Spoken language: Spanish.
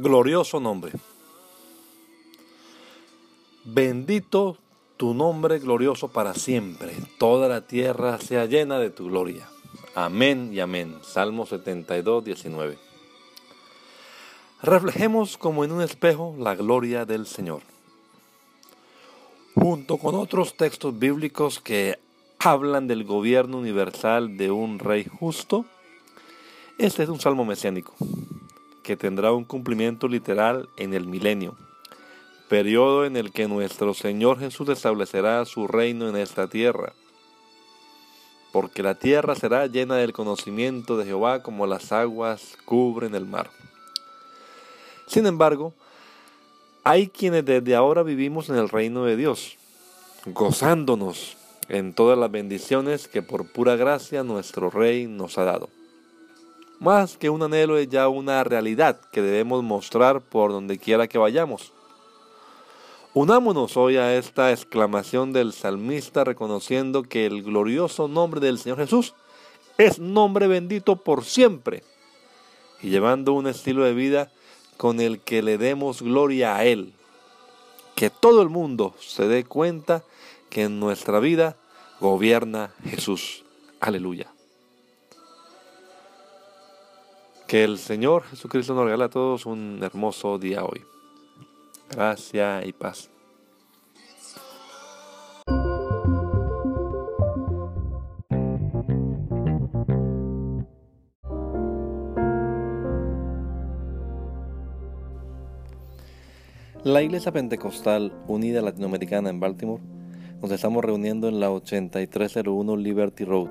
Glorioso nombre. Bendito tu nombre glorioso para siempre. Toda la tierra sea llena de tu gloria. Amén y amén. Salmo 72, 19. Reflejemos como en un espejo la gloria del Señor. Junto con otros textos bíblicos que hablan del gobierno universal de un rey justo, este es un salmo mesiánico que tendrá un cumplimiento literal en el milenio, periodo en el que nuestro Señor Jesús establecerá su reino en esta tierra. Porque la tierra será llena del conocimiento de Jehová como las aguas cubren el mar. Sin embargo, hay quienes desde ahora vivimos en el reino de Dios, gozándonos en todas las bendiciones que por pura gracia nuestro Rey nos ha dado. Más que un anhelo es ya una realidad que debemos mostrar por donde quiera que vayamos. Unámonos hoy a esta exclamación del salmista reconociendo que el glorioso nombre del Señor Jesús es nombre bendito por siempre y llevando un estilo de vida con el que le demos gloria a Él. Que todo el mundo se dé cuenta que en nuestra vida gobierna Jesús. Aleluya. Que el Señor Jesucristo nos regale a todos un hermoso día hoy. Gracia y paz. La Iglesia Pentecostal Unida Latinoamericana en Baltimore nos estamos reuniendo en la 8301 Liberty Road